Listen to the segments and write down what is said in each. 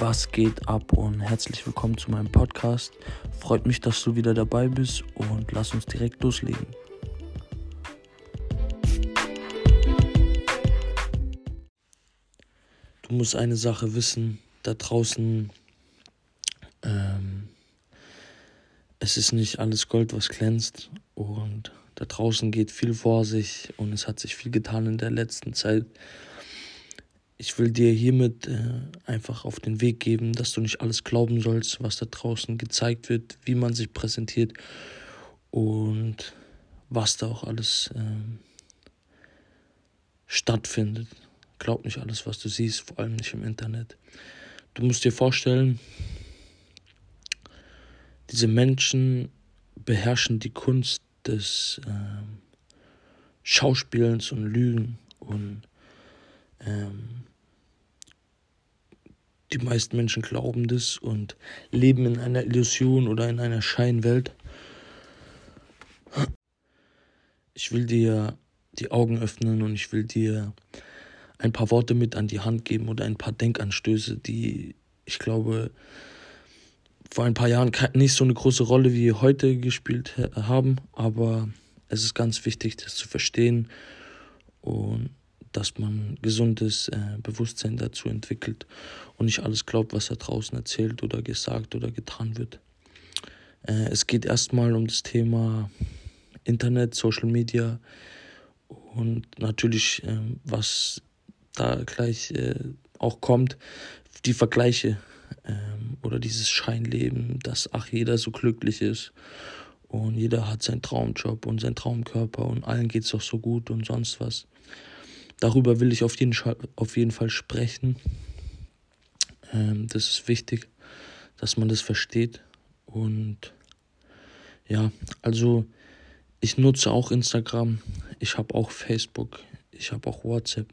Was geht ab und herzlich willkommen zu meinem Podcast. Freut mich, dass du wieder dabei bist und lass uns direkt loslegen. Du musst eine Sache wissen, da draußen, ähm, es ist nicht alles Gold, was glänzt und da draußen geht viel vor sich und es hat sich viel getan in der letzten Zeit ich will dir hiermit äh, einfach auf den Weg geben, dass du nicht alles glauben sollst, was da draußen gezeigt wird, wie man sich präsentiert und was da auch alles äh, stattfindet. Glaub nicht alles, was du siehst, vor allem nicht im Internet. Du musst dir vorstellen, diese Menschen beherrschen die Kunst des äh, Schauspielens und Lügen und ähm, die meisten Menschen glauben das und leben in einer Illusion oder in einer Scheinwelt. Ich will dir die Augen öffnen und ich will dir ein paar Worte mit an die Hand geben oder ein paar Denkanstöße, die ich glaube vor ein paar Jahren nicht so eine große Rolle wie heute gespielt haben, aber es ist ganz wichtig, das zu verstehen und dass man gesundes äh, Bewusstsein dazu entwickelt und nicht alles glaubt, was da draußen erzählt oder gesagt oder getan wird. Äh, es geht erstmal um das Thema Internet, Social Media und natürlich, äh, was da gleich äh, auch kommt, die Vergleiche ähm, oder dieses Scheinleben, dass ach jeder so glücklich ist und jeder hat seinen Traumjob und seinen Traumkörper und allen geht es doch so gut und sonst was. Darüber will ich auf jeden, auf jeden Fall sprechen. Ähm, das ist wichtig, dass man das versteht. Und ja, also ich nutze auch Instagram, ich habe auch Facebook, ich habe auch WhatsApp.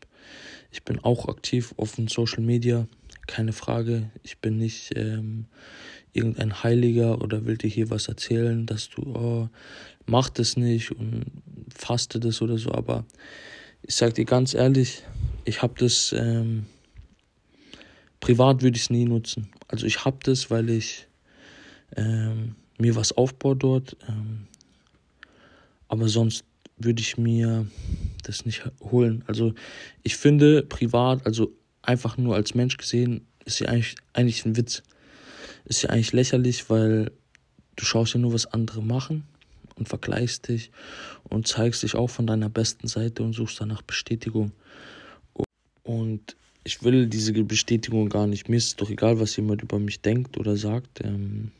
Ich bin auch aktiv auf den Social Media, keine Frage. Ich bin nicht ähm, irgendein Heiliger oder will dir hier was erzählen, dass du, oh, mach das nicht und faste das oder so, aber ich sag dir ganz ehrlich, ich habe das, ähm, privat würde ich es nie nutzen. Also ich habe das, weil ich ähm, mir was aufbaue dort, ähm, aber sonst würde ich mir das nicht holen. Also ich finde privat, also einfach nur als Mensch gesehen, ist ja eigentlich, eigentlich ein Witz. Ist ja eigentlich lächerlich, weil du schaust ja nur, was andere machen und vergleichst dich und zeigst dich auch von deiner besten Seite und suchst danach Bestätigung. Und ich will diese Bestätigung gar nicht. Mir ist doch egal, was jemand über mich denkt oder sagt. Ähm,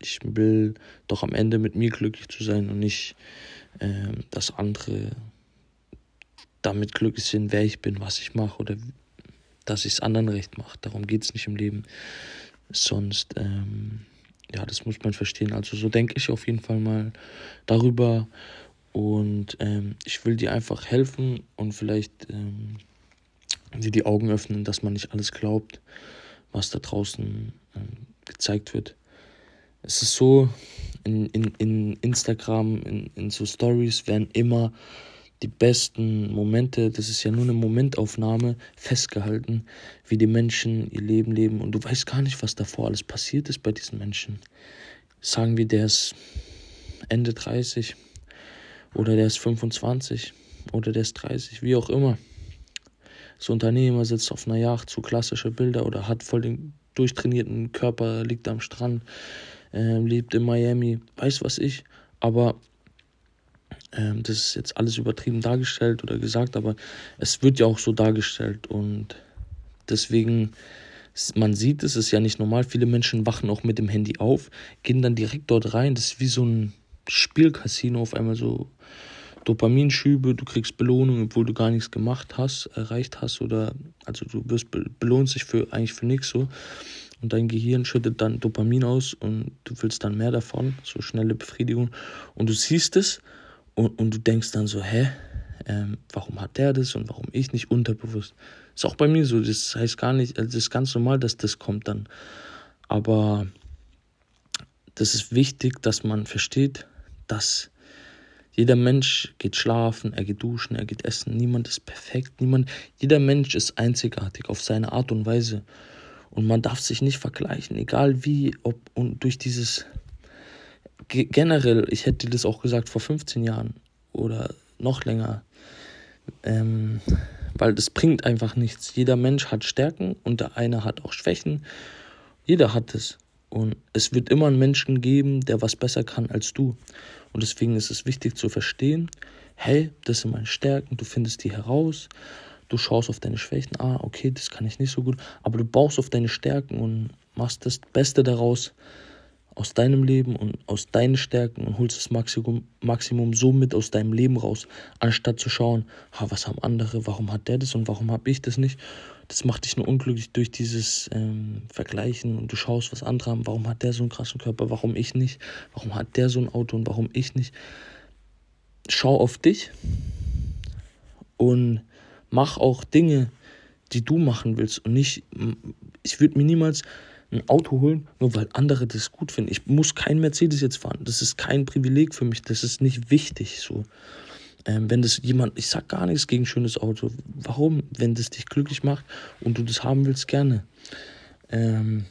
ich will doch am Ende mit mir glücklich zu sein und nicht, ähm, dass andere damit glücklich sind, wer ich bin, was ich mache oder dass ich es anderen recht mache. Darum geht es nicht im Leben. Sonst ähm, ja, das muss man verstehen. Also so denke ich auf jeden Fall mal darüber. Und ähm, ich will dir einfach helfen und vielleicht ähm, dir die Augen öffnen, dass man nicht alles glaubt, was da draußen ähm, gezeigt wird. Es ist so, in, in, in Instagram, in, in so Stories werden immer die besten Momente, das ist ja nur eine Momentaufnahme, festgehalten, wie die Menschen ihr Leben leben und du weißt gar nicht, was davor alles passiert ist bei diesen Menschen. Sagen wir, der ist Ende 30 oder der ist 25 oder der ist 30, wie auch immer. So Unternehmer sitzt auf einer Yacht, so klassische Bilder oder hat voll den durchtrainierten Körper, liegt am Strand, äh, lebt in Miami, weiß was ich, aber ähm, das ist jetzt alles übertrieben dargestellt oder gesagt, aber es wird ja auch so dargestellt und deswegen, man sieht es, ist ja nicht normal. Viele Menschen wachen auch mit dem Handy auf, gehen dann direkt dort rein. Das ist wie so ein Spielcasino auf einmal so. Dopaminschübe, du kriegst Belohnung, obwohl du gar nichts gemacht hast, erreicht hast oder also du wirst belohnt sich für eigentlich für nichts so und dein Gehirn schüttet dann Dopamin aus und du willst dann mehr davon, so schnelle Befriedigung und du siehst es und, und du denkst dann so, hä, ähm, warum hat der das und warum ich nicht unterbewusst? Ist auch bei mir so, das heißt gar nicht, also das ist ganz normal, dass das kommt dann. Aber das ist wichtig, dass man versteht, dass jeder Mensch geht schlafen, er geht duschen, er geht essen. Niemand ist perfekt. Niemand, jeder Mensch ist einzigartig auf seine Art und Weise. Und man darf sich nicht vergleichen, egal wie, ob und durch dieses generell, ich hätte das auch gesagt vor 15 Jahren oder noch länger, ähm, weil das bringt einfach nichts. Jeder Mensch hat Stärken und der eine hat auch Schwächen. Jeder hat es. Und es wird immer einen Menschen geben, der was besser kann als du. Und deswegen ist es wichtig zu verstehen, hey, das sind meine Stärken, du findest die heraus, du schaust auf deine Schwächen, ah, okay, das kann ich nicht so gut, aber du baust auf deine Stärken und machst das Beste daraus, aus deinem Leben und aus deinen Stärken und holst das Maximum, Maximum so mit aus deinem Leben raus, anstatt zu schauen, ha, was haben andere, warum hat der das und warum habe ich das nicht. Das macht dich nur unglücklich durch dieses ähm, Vergleichen und du schaust, was andere haben, warum hat der so einen krassen Körper, warum ich nicht, warum hat der so ein Auto und warum ich nicht. Schau auf dich und mach auch Dinge, die du machen willst und nicht, ich würde mir niemals ein Auto holen, nur weil andere das gut finden. Ich muss kein Mercedes jetzt fahren. Das ist kein Privileg für mich. Das ist nicht wichtig so. Ähm, wenn das jemand, ich sag gar nichts gegen schönes Auto. Warum? Wenn das dich glücklich macht und du das haben willst, gerne. Ähm,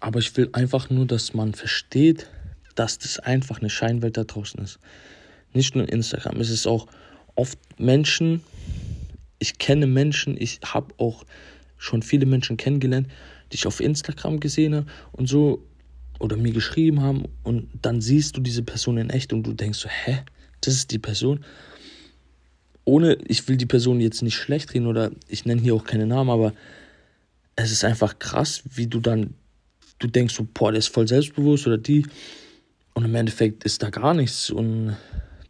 aber ich will einfach nur, dass man versteht, dass das einfach eine Scheinwelt da draußen ist. Nicht nur Instagram. Es ist auch oft Menschen. Ich kenne Menschen. Ich habe auch schon viele Menschen kennengelernt, die ich auf Instagram gesehen habe und so oder mir geschrieben haben und dann siehst du diese Person in echt und du denkst so, hä, das ist die Person. Ohne, ich will die Person jetzt nicht schlecht reden oder ich nenne hier auch keine Namen, aber es ist einfach krass, wie du dann, du denkst so, boah, der ist voll selbstbewusst oder die und im Endeffekt ist da gar nichts und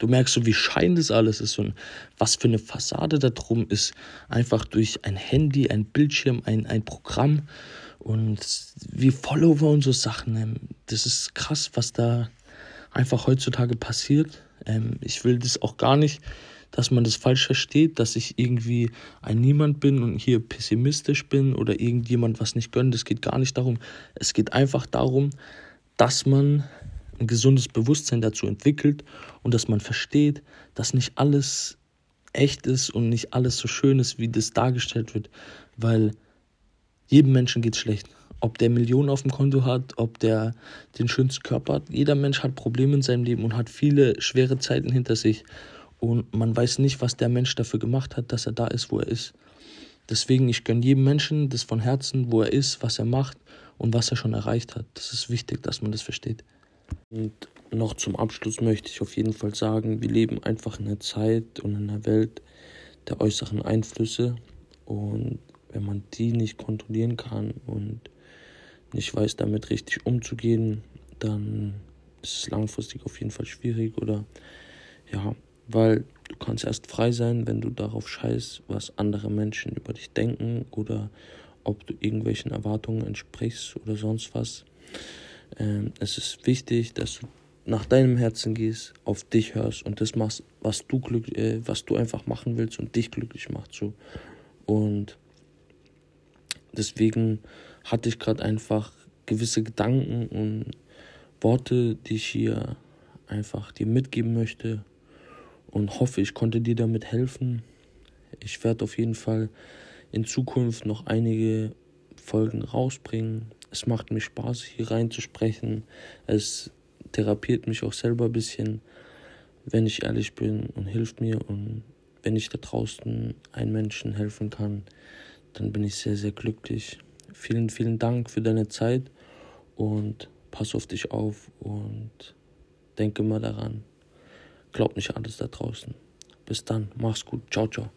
Du merkst so, wie schein das alles ist und was für eine Fassade da drum ist. Einfach durch ein Handy, ein Bildschirm, ein, ein Programm und wie Follower und so Sachen. Ähm, das ist krass, was da einfach heutzutage passiert. Ähm, ich will das auch gar nicht, dass man das falsch versteht, dass ich irgendwie ein Niemand bin und hier pessimistisch bin oder irgendjemand was nicht gönnt. Es geht gar nicht darum. Es geht einfach darum, dass man ein gesundes Bewusstsein dazu entwickelt und dass man versteht, dass nicht alles echt ist und nicht alles so schön ist, wie das dargestellt wird, weil jedem Menschen geht es schlecht. Ob der Millionen auf dem Konto hat, ob der den schönsten Körper hat. Jeder Mensch hat Probleme in seinem Leben und hat viele schwere Zeiten hinter sich. Und man weiß nicht, was der Mensch dafür gemacht hat, dass er da ist, wo er ist. Deswegen, ich gönne jedem Menschen das von Herzen, wo er ist, was er macht und was er schon erreicht hat. Das ist wichtig, dass man das versteht. Und noch zum Abschluss möchte ich auf jeden Fall sagen, wir leben einfach in einer Zeit und in einer Welt der äußeren Einflüsse. Und wenn man die nicht kontrollieren kann und nicht weiß, damit richtig umzugehen, dann ist es langfristig auf jeden Fall schwierig oder ja, weil du kannst erst frei sein, wenn du darauf scheißt, was andere Menschen über dich denken oder ob du irgendwelchen Erwartungen entsprichst oder sonst was. Ähm, es ist wichtig, dass du nach deinem Herzen gehst, auf dich hörst und das machst, was du glück, äh, was du einfach machen willst und dich glücklich macht so. Und deswegen hatte ich gerade einfach gewisse Gedanken und Worte, die ich hier einfach dir mitgeben möchte und hoffe, ich konnte dir damit helfen. Ich werde auf jeden Fall in Zukunft noch einige Folgen rausbringen. Es macht mir Spaß, hier reinzusprechen. Es therapiert mich auch selber ein bisschen, wenn ich ehrlich bin und hilft mir. Und wenn ich da draußen einem Menschen helfen kann, dann bin ich sehr, sehr glücklich. Vielen, vielen Dank für deine Zeit und pass auf dich auf und denke mal daran. Glaub nicht alles da draußen. Bis dann, mach's gut. Ciao, ciao.